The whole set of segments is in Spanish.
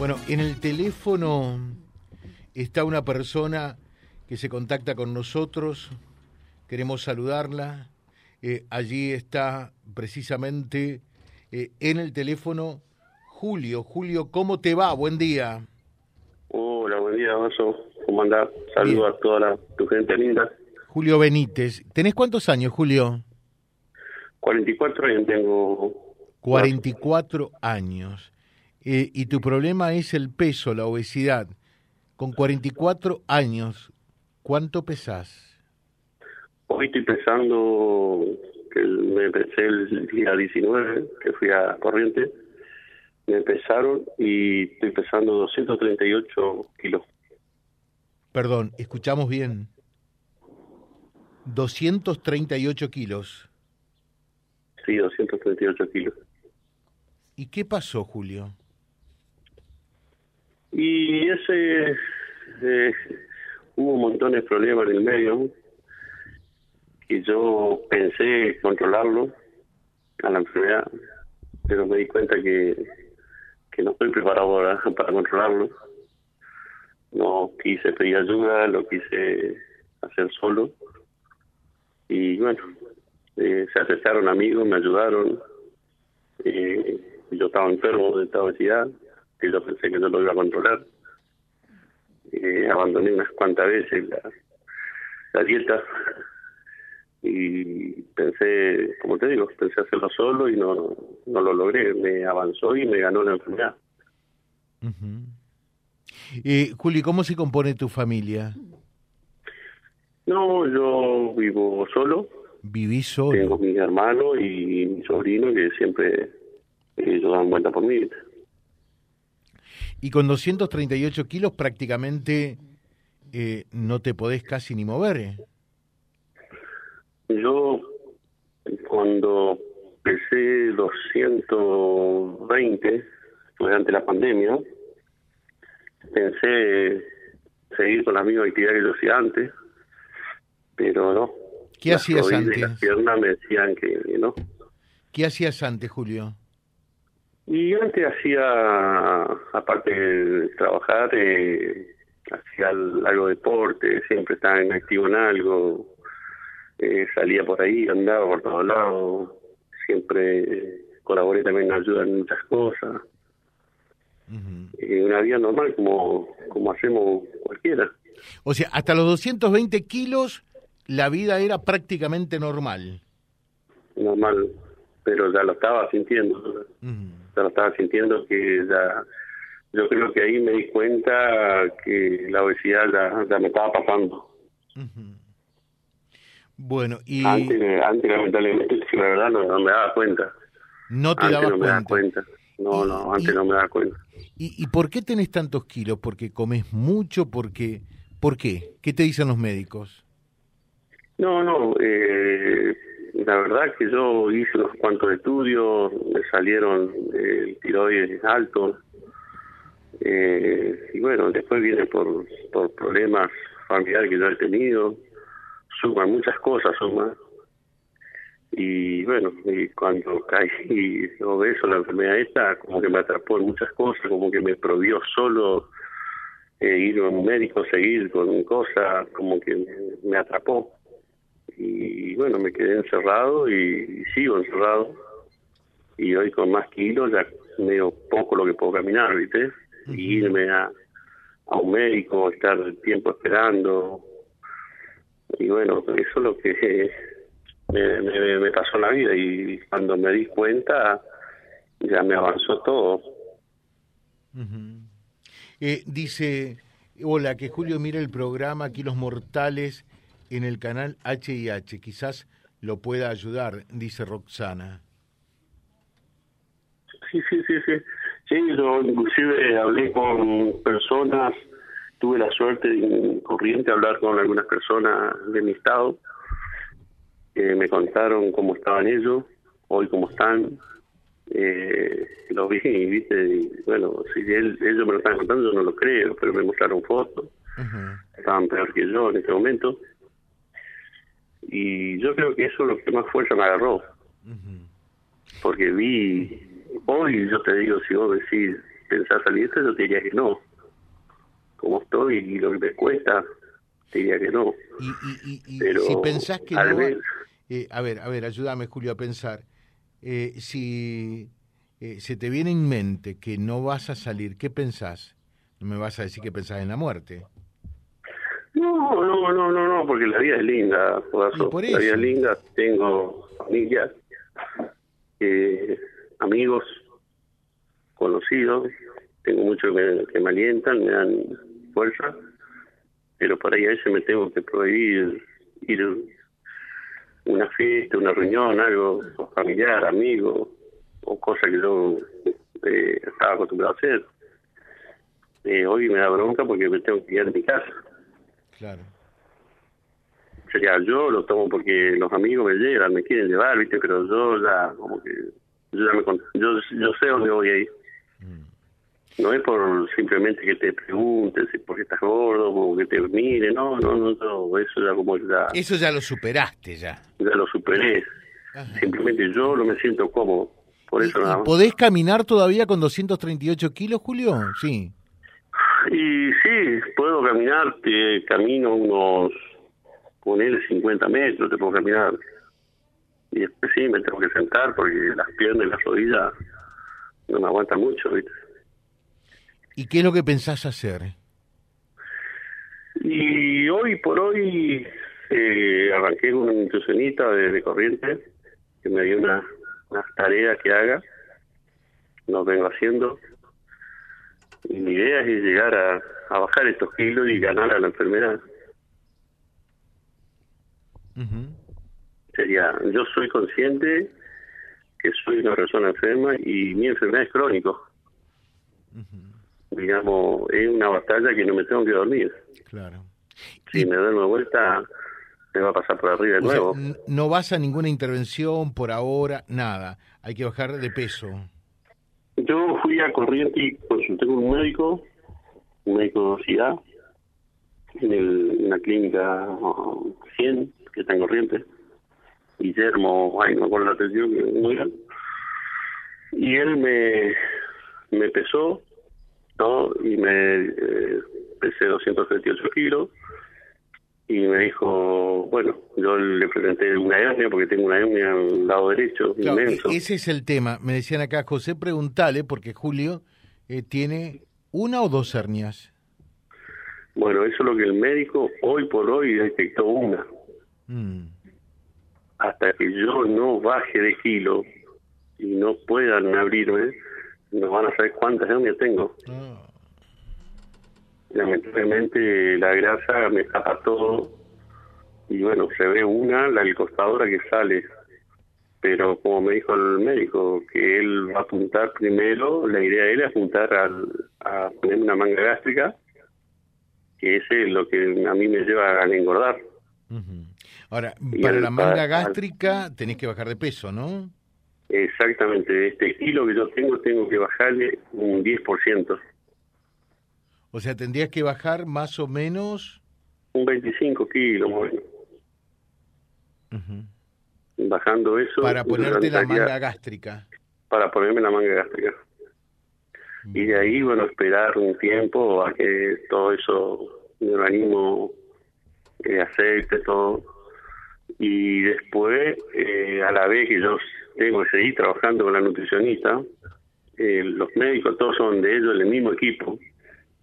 Bueno, en el teléfono está una persona que se contacta con nosotros, queremos saludarla. Eh, allí está precisamente eh, en el teléfono Julio. Julio, ¿cómo te va? Buen día. Hola, buen día, Vaso. ¿Cómo andás? Saludos a toda la, tu gente linda. Julio Benítez. ¿Tenés cuántos años, Julio? 44 años tengo. 44 años. Eh, y tu problema es el peso, la obesidad. Con 44 años, ¿cuánto pesás? Hoy estoy pesando, que me pesé el día 19, que fui a Corriente, me pesaron y estoy pesando 238 kilos. Perdón, escuchamos bien. 238 kilos. Sí, 238 kilos. ¿Y qué pasó, Julio? Y ese, eh, hubo montón de problemas en el medio y yo pensé controlarlo a la enfermedad, pero me di cuenta que, que no estoy preparado ahora para controlarlo. No quise pedir ayuda, lo quise hacer solo. Y bueno, eh, se acercaron amigos, me ayudaron. Eh, yo estaba enfermo de esta obesidad que yo pensé que no lo iba a controlar. Eh, abandoné unas cuantas veces la, la dieta y pensé, como te digo, pensé hacerlo solo y no, no lo logré. Me avanzó y me ganó la enfermedad. eh, Juli, ¿cómo se compone tu familia? No, yo vivo solo. ¿Vivís solo? Tengo mi hermano y mi sobrino que siempre ellos dan cuenta por mí. Y con 238 kilos prácticamente eh, no te podés casi ni mover. ¿eh? Yo cuando pesé 220 durante la pandemia, pensé seguir con la misma actividad que yo hacía antes, pero no. ¿Qué hacías antes? Las piernas me decían que, que no. ¿Qué hacías antes, Julio? Y antes hacía, aparte de trabajar, eh, hacía algo de deporte, siempre estaba en activo en algo, eh, salía por ahí, andaba por todos lados, siempre eh, colaboré también en ayuda en muchas cosas. Eh, una vida normal como, como hacemos cualquiera. O sea, hasta los 220 kilos la vida era prácticamente normal. Normal, pero ya lo estaba sintiendo. Ya lo estaba sintiendo que ya... Yo creo que ahí me di cuenta que la obesidad ya, ya me estaba pasando. Bueno, y... Antes, antes lamentablemente, la verdad, no, no me daba cuenta. No te antes dabas no me daba cuenta. cuenta. No, no, antes y- no me daba cuenta. ¿Y, ¿Y por qué tenés tantos kilos? ¿Porque comes mucho? porque ¿Por qué? ¿Qué te dicen los médicos? No, no, eh, la verdad que yo hice unos cuantos estudios, me salieron eh, el tiroides alto, eh, y bueno, después viene por, por problemas familiares que yo he tenido, suma muchas cosas, suma. Y bueno, y cuando caí obeso, la enfermedad esta, como que me atrapó en muchas cosas, como que me prohibió solo eh, ir a un médico, seguir con cosas, como que me atrapó. Y bueno, me quedé encerrado y, y sigo encerrado. Y hoy con más kilos ya medio poco lo que puedo caminar, ¿viste? Y irme a, a un médico, estar tiempo esperando. Y bueno, eso es lo que me, me, me pasó en la vida. Y cuando me di cuenta, ya me avanzó todo. Eh, dice, hola, que Julio mire el programa Aquí los Mortales en el canal HIH. Quizás lo pueda ayudar, dice Roxana. Sí, sí, sí, sí. Sí, yo inclusive hablé con personas, tuve la suerte en corriente hablar con algunas personas de mi estado, que me contaron cómo estaban ellos, hoy cómo están. Eh, lo vi, viste, y bueno, si él- ellos me lo están contando, yo no lo creo, pero me mostraron fotos, estaban peor que yo en este momento. Y yo creo que eso es lo que más fuerza me agarró porque vi, hoy yo te digo, si vos decís pensás salir esto, yo te diría que no. Como estoy y lo que me cuesta, te diría que no. Y, y, y, si pensás que no... Eh, a ver, a ver, ayúdame Julio a pensar. Eh, si eh, se te viene en mente que no vas a salir, ¿qué pensás? No me vas a decir que pensás en la muerte. No, no, no, no, no, porque la vida es linda, por La vida es linda, tengo familia, eh, amigos, conocidos, tengo muchos que me, alientan, me dan fuerza, pero para ir a ese me tengo que prohibir ir a una fiesta, una reunión, algo familiar, amigo, o cosa que yo eh, estaba acostumbrado a hacer. Eh, hoy me da bronca porque me tengo que ir a mi casa. Claro. Sería yo lo tomo porque los amigos me llevan, me quieren llevar, ¿viste? Pero yo ya, como que. Yo, ya me, yo, yo sé dónde voy a ir. Mm. No es por simplemente que te pregunten si porque estás gordo o que te mire, no, no, no, no, eso ya como ya... Eso ya lo superaste ya. Ya lo superé. Simplemente yo no me siento cómodo, por eso nada ¿Podés caminar todavía con 238 kilos, Julio? Sí. Y sí, puedo caminar, te camino unos, ponele 50 metros, te puedo caminar. Y después sí, me tengo que sentar porque las piernas y las rodillas no me aguantan mucho, ¿viste? ¿Y qué es lo que pensás hacer? Y hoy por hoy eh, arranqué con una nutricionista de, corriente que me dio una, unas tareas que haga, lo vengo haciendo mi idea es llegar a, bajar estos kilos y ganar a la enfermedad. Sería, yo soy consciente que soy una persona enferma y mi enfermedad es crónico. Digamos, es una batalla que no me tengo que dormir. Claro. Si me doy una vuelta, me va a pasar por arriba de nuevo. no vas a ninguna intervención por ahora, nada. Hay que bajar de peso. Yo fui a Corriente y consulté con un médico, un médico de obesidad, en, el, en la clínica 100, que está en Corriente. Guillermo, ay, no acuerdo la atención, que Y él me, me pesó, ¿no? Y me eh, pesé 238 kilos y me dijo, bueno, yo le presenté una hernia porque tengo una hernia al lado derecho. inmenso. Ese es el tema. Me decían acá, José, preguntale, porque Julio eh, tiene una o dos hernias. Bueno, eso es lo que el médico hoy por hoy detectó una. Mm. Hasta que yo no baje de kilo y no puedan abrirme, no van a saber cuántas hernias tengo. Ah lamentablemente la grasa me tapa todo y bueno, se ve una, la del costadora que sale, pero como me dijo el médico, que él va a apuntar primero, la idea de él es apuntar a poner una manga gástrica, que ese es lo que a mí me lleva a engordar. Ahora, para la manga gástrica tenés que bajar de peso, ¿no? Exactamente, este kilo que yo tengo, tengo que bajarle un 10%. O sea, tendrías que bajar más o menos... Un 25 kilos, bueno. Bajando eso... Para ponerte la manga gástrica. Para ponerme la manga gástrica. Y de ahí, bueno, esperar un tiempo a que todo eso, mi organismo eh, acepte todo. Y después, eh, a la vez que yo tengo que seguir trabajando con la nutricionista, eh, los médicos todos son de ellos, el mismo equipo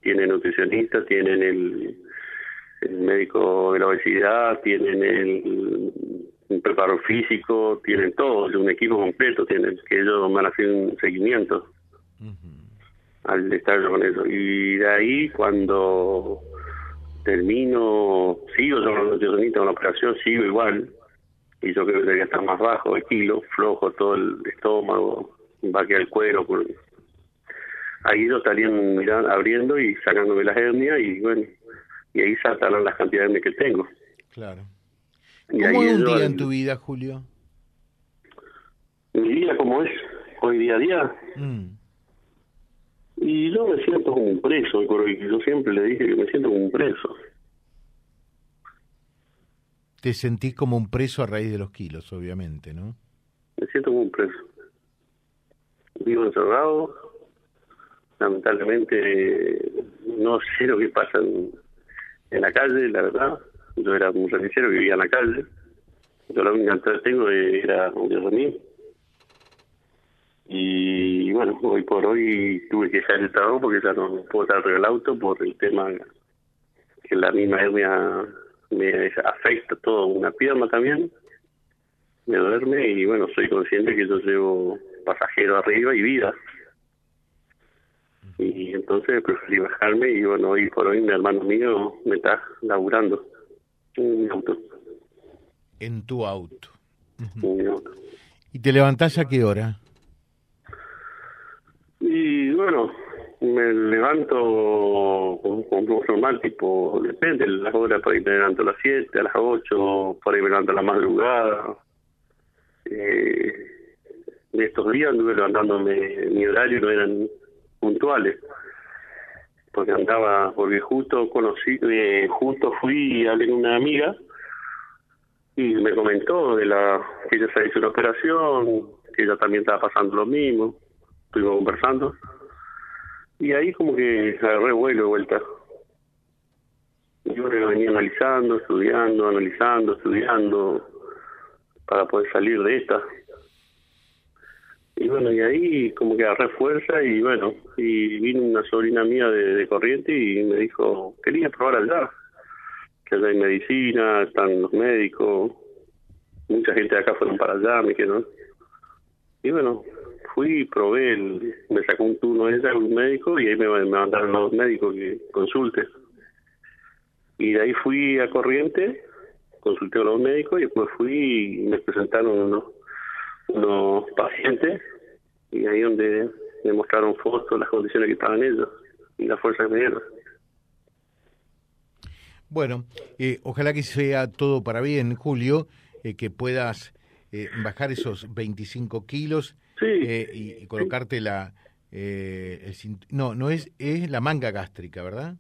tienen nutricionistas, tienen el, médico de la obesidad, tienen el, preparador físico, tienen todo, un equipo completo, tienen que ellos van a hacer un seguimiento al estar con eso. Y de ahí, cuando termino, sigo yo con nutricionista con la operación, sigo igual, y yo creo que debería estar más bajo de kilo, flojo todo el estómago, va a quedar el cuero, por, ahí lo estarían mirando, abriendo y sacándome las hernias y bueno, y ahí saltaron las cantidades que tengo. Claro. ¿Cómo es un día en tu vida, Julio? Mi vida, ¿cómo es? Hoy día a día. Mm. Y yo me siento como un preso, yo siempre le dije que me siento como un preso. Te sentís como un preso a raíz de los kilos, obviamente, ¿no? Me siento como un preso. Vivo encerrado, lamentablemente no sé lo que pasa en, la calle, la verdad. Yo era un religioso que vivía en la calle. Yo la única entrada que tengo era de mí. Y bueno, hoy por hoy tuve que dejar el trabajo porque ya no puedo estar el auto por el tema que la misma hernia me afecta toda una pierna también. Me duerme y bueno, soy consciente que yo llevo pasajero arriba y vida y entonces preferí bajarme y bueno, hoy por hoy mi hermano mío me está laburando en mi auto. En tu auto. En mi auto. ¿Y te levantás a qué hora? Y bueno, me levanto con, con normal, tipo, depende de las horas, por ahí me levanto a las 7, a las 8, por ahí me levanto a la madrugada. Eh, de estos días anduve levantándome, mi horario no eran puntuales porque andaba porque justo conocí eh, justo fui y hablé una amiga y me comentó de la que ella se hizo una operación que ella también estaba pasando lo mismo estuvimos conversando y ahí como que agarré vuelo de vuelta. Yo venía analizando estudiando analizando estudiando para poder salir de esta y bueno, y ahí como que agarré fuerza y bueno, y vino una sobrina mía de, Corriente y me dijo, quería probar allá, que allá hay medicina, están los médicos, mucha gente de acá fueron para allá, me dijeron. Y bueno, fui, probé, me sacó un turno ella, un médico, y ahí me, mandaron a los médicos que consulte. Y de ahí fui a Corriente, consulté a los médicos y después fui y me presentaron unos los pacientes y ahí donde me mostraron fotos, las condiciones que estaban ellos y la fuerza que me dieron. Bueno, eh, ojalá que sea todo para bien, Julio, eh, que puedas eh, bajar esos 25 kilos y, colocarte la... El, no, no es, es la manga gástrica, ¿verdad?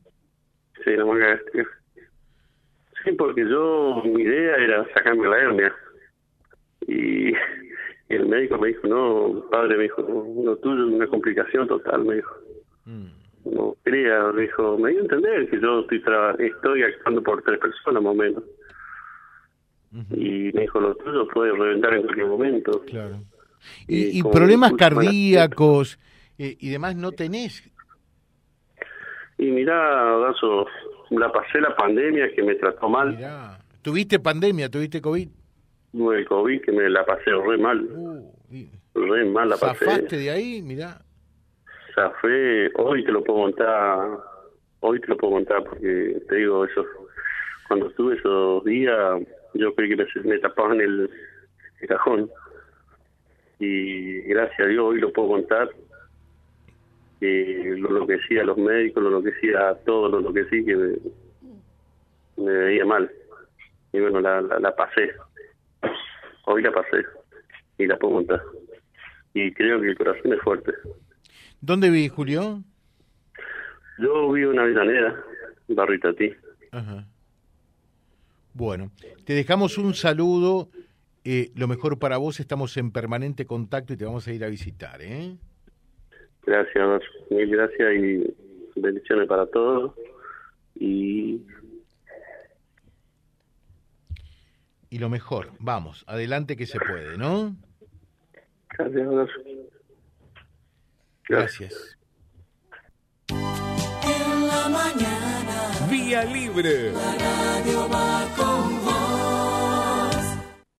Sí, la manga gástrica. Sí, porque yo, mi idea era sacarme la hernia. Y y el médico me dijo, no, padre, me dijo, lo tuyo es una complicación total, me dijo. Mm. No crea, me dijo, me dio a entender que yo estoy, estoy actuando por tres personas más o menos. Y me dijo, lo tuyo puede reventar en cualquier momento. Claro. ¿Y, problemas cardíacos eh, y demás no tenés? Y mirá, Dazo, la pasé la pandemia que me trató mal. Mirá. ¿Tuviste pandemia? ¿Tuviste COVID? El COVID que me la pasé re mal. Uh, re mal la pasé. ¿Zafaste de ahí? Mirá. Zafé, hoy te lo puedo contar, hoy te lo puedo contar porque te digo, eso cuando estuve esos días, yo creí que me, me tapaban el, cajón. Y gracias a Dios hoy lo puedo contar. lo, lo que decía los médicos, lo, lo que decía todo, lo, lo que sí que me, me veía mal. Y bueno, la, la, la pasé hoy la pasé y la puedo montar. Y creo que el corazón es fuerte. ¿Dónde vives, Julio? Yo vivo en Avellaneda, Barrita ti. Ajá. Bueno, te dejamos un saludo. Eh, lo mejor para vos, estamos en permanente contacto y te vamos a ir a visitar. ¿eh? Gracias, mil gracias y bendiciones para todos. Y y lo mejor. Vamos, adelante que se puede, ¿no? Gracias. Gracias. En la mañana. Vía libre. La radio va con